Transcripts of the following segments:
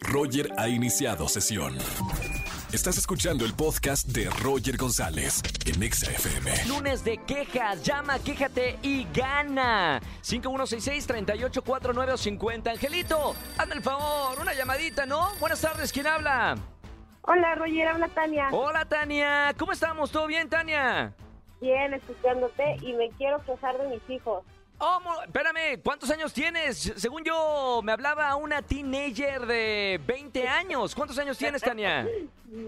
Roger ha iniciado sesión. Estás escuchando el podcast de Roger González en Exa FM. Lunes de quejas, llama, quéjate y gana. 5166-384950. Angelito, hazme el favor, una llamadita, ¿no? Buenas tardes, ¿quién habla? Hola, Roger, habla Tania. Hola, Tania. ¿Cómo estamos? ¿Todo bien, Tania? Bien, escuchándote y me quiero quejar de mis hijos. Oh, espérame, ¿cuántos años tienes? Según yo, me hablaba una teenager de 20 años. ¿Cuántos años tienes, Tania?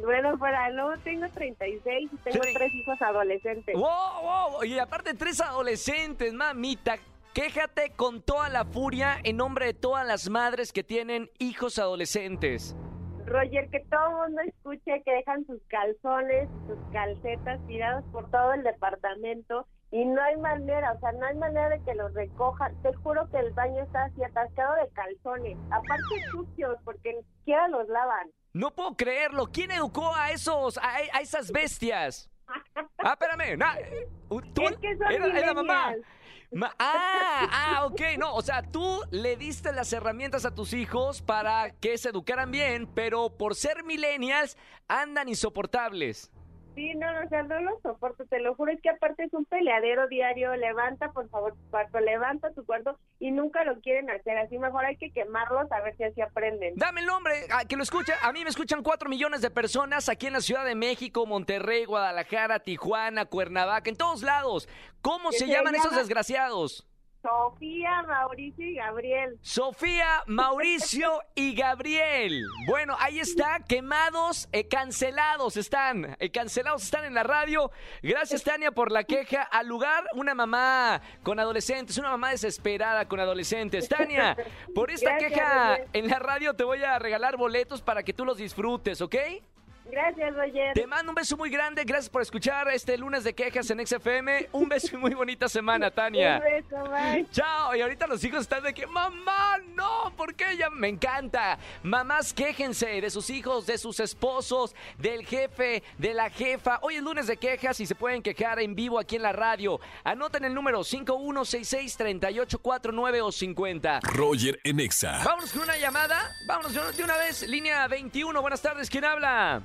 Bueno, fuera, no, tengo 36 y tengo Sí. tres hijos adolescentes. ¡Wow, wow! Y aparte, tres adolescentes, mamita. Quéjate con toda la furia en nombre de todas las madres que tienen hijos adolescentes. Roger, que todo el mundo escuche que dejan sus calzones, sus calcetas tirados por todo el departamento y no hay manera, o sea, no hay manera de que los recojan. Te juro que el baño está así atascado de calzones, aparte sucios porque ni siquiera los lavan. No puedo creerlo. ¿Quién educó a esos, a, a esas bestias? Ah, espérame. na- ¿tú? Es que son era, era la mamá. Ma- ah, ah, ok, no, o sea, tú le diste las herramientas a tus hijos para que se educaran bien, pero por ser millennials andan insoportables. Sí, no, no, o sea, no lo soporto, te lo juro, es que aparte es un peleadero diario, levanta por favor tu cuarto, levanta tu cuarto y nunca lo quieren hacer, así mejor hay que quemarlos a ver si así aprenden. Dame el nombre, a que lo escucha. A mí me escuchan cuatro millones de personas aquí en la Ciudad de México, Monterrey, Guadalajara, Tijuana, Cuernavaca, en todos lados. ¿Cómo ¿Qué se se llaman esos desgraciados? Sofía, Mauricio y Gabriel. Sofía, Mauricio y Gabriel. Bueno, ahí está, quemados, eh, cancelados están, eh, cancelados están en la radio. Gracias, Tania, por la queja. Al lugar, una mamá con adolescentes, una mamá desesperada con adolescentes. Tania, por esta Gracias, queja en la radio te voy a regalar boletos para que tú los disfrutes, ¿ok? Gracias, Roger. Te mando un beso muy grande, gracias por escuchar este lunes de quejas en XFM. Un beso y muy bonita semana, Tania. Un beso, bye. Chao, y ahorita los hijos están de que, mamá, no, ¿por qué ella me encanta? Mamás, quéjense de sus hijos, de sus esposos, del jefe, de la jefa. Hoy es lunes de quejas y se pueden quejar en vivo aquí en la radio. Anoten el número 5166-3849 o 50. Roger en Exa. Vámonos con una llamada. Vámonos de una vez. Línea 21. Buenas tardes. ¿Quién habla?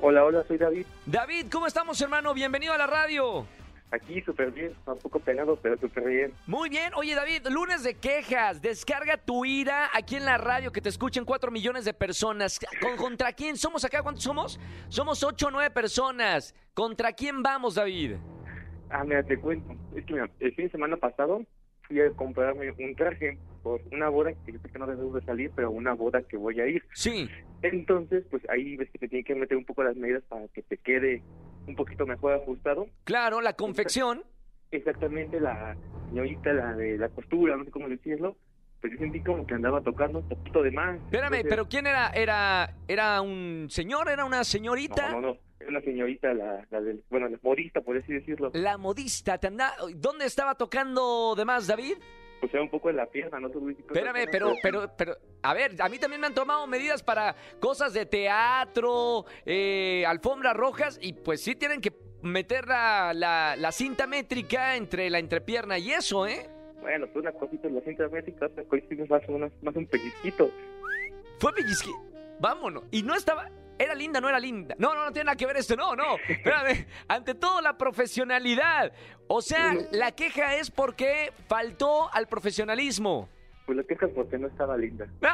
Hola, hola, soy David. David, ¿cómo estamos, hermano? Bienvenido a la radio. Aquí súper bien, un poco penado, pero súper bien. Muy bien. Oye, David, lunes de quejas. Descarga tu ira aquí en la radio que te escuchen 4 millones de personas. ¿Con- ¿Contra quién somos acá? ¿Cuántos somos? Somos 8 o 9 personas. ¿Contra quién vamos, David? Ah, mira, te cuento. Es que mira, el fin de semana pasado fui a comprarme un traje por una boda que yo sé que no debo de salir, pero una boda que voy a ir. Sí. Entonces, pues ahí ves que te tienen que meter un poco las medidas para que te quede un poquito mejor ajustado. Claro, la confección. Exactamente la señorita, la de la costura, no sé cómo decirlo, pues yo sentí como que andaba tocando un poquito de más. Espérame, Entonces, pero ¿quién era? ¿Era era un señor? ¿Era una señorita? No, no, no. Una señorita, la, la del, bueno, la modista, por así decirlo. La modista. ¿Te anda... ¿Dónde estaba tocando de más, David? Pues era un poco en la pierna, no Espérame, pero, pero, pero, a ver, a mí también me han tomado medidas para cosas de teatro, eh, alfombras rojas, y pues sí tienen que meter la, la, la cinta métrica entre la entrepierna y eso, ¿eh? Bueno, pues una cosita la cinta métrica, otra cosita más, una- más un pellizquito. Fue pellizque. Vámonos. Y no estaba. Era linda, no era linda. No, no, no tiene nada que ver esto. No, no. Espérame. Ante todo, la profesionalidad. O sea, la queja es porque faltó al profesionalismo. Pues la quejas porque no estaba linda.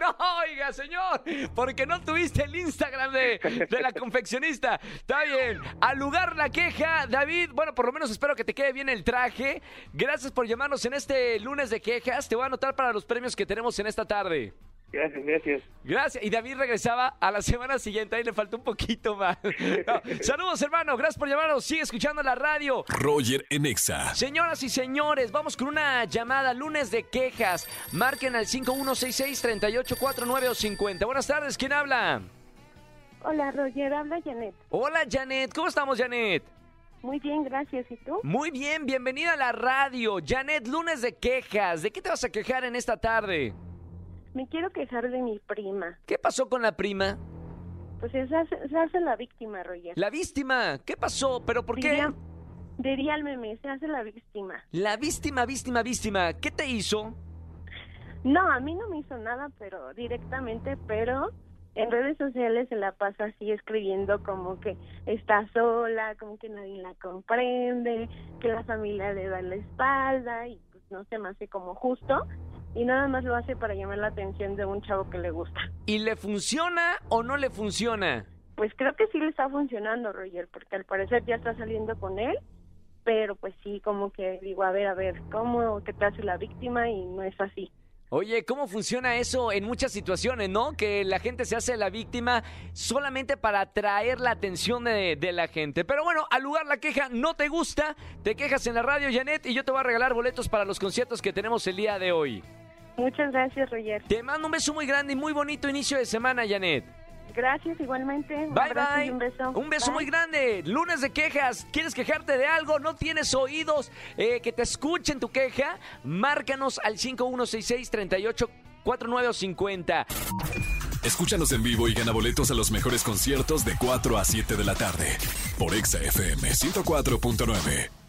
No, oiga, señor, porque no tuviste el Instagram de, de la confeccionista. Está bien. Al lugar la queja, David. Bueno, por lo menos espero que te quede bien el traje. Gracias por llamarnos en este lunes de quejas. Te voy a anotar para los premios que tenemos en esta tarde. Gracias, gracias. Gracias. Y David regresaba a la semana siguiente. Ahí le faltó un poquito más. No, Saludos, hermano. Gracias por llamarnos. Sigue escuchando la radio. Roger en Exa. Señoras y señores, vamos con una llamada lunes de quejas. Marquen al 5166-3849 o 50. Buenas tardes, ¿quién habla? Hola, Roger, habla Janet. Hola, Janet. ¿Cómo estamos, Janet? Muy bien, gracias. ¿Y tú? Muy bien, bienvenida a la radio. Janet, lunes de quejas. ¿De qué te vas a quejar en esta tarde? Me quiero quejar de mi prima. ¿Qué pasó con la prima? Pues se hace, se hace la víctima, Roger. La víctima. ¿Qué pasó? ¿Pero por qué? Diría, diría el meme, se hace la víctima. La víctima, víctima, víctima. ¿Qué te hizo? No, a mí no me hizo nada, pero directamente, pero en redes sociales se la pasa así escribiendo como que está sola, como que nadie la comprende, que la familia le da la espalda y pues no se me hace como justo y nada más lo hace para llamar la atención de un chavo que le gusta. ¿Y le funciona o no le funciona? Pues creo que sí le está funcionando, Roger, porque al parecer ya está saliendo con él, pero pues sí, como que digo, a ver, a ver, ¿cómo te hace la víctima? Y no es así. Oye, ¿cómo funciona eso en muchas situaciones, no? Que la gente se hace la víctima solamente para atraer la atención de, de, la gente. Pero bueno, al lugar la queja no te gusta, te quejas en la radio, Janet, y yo te voy a regalar boletos para los conciertos que tenemos el día de hoy. Muchas gracias, Roger. Te mando un beso muy grande y muy bonito inicio de semana, Janet. Gracias, igualmente. Un bye, bye. un beso. Un beso muy grande. Lunes de quejas. ¿Quieres quejarte de algo? ¿No tienes oídos eh, que te escuchen tu queja? Márcanos al 5166-384950. Escúchanos en vivo y gana boletos a los mejores conciertos de 4 a 7 de la tarde. Por Exa FM 104.9.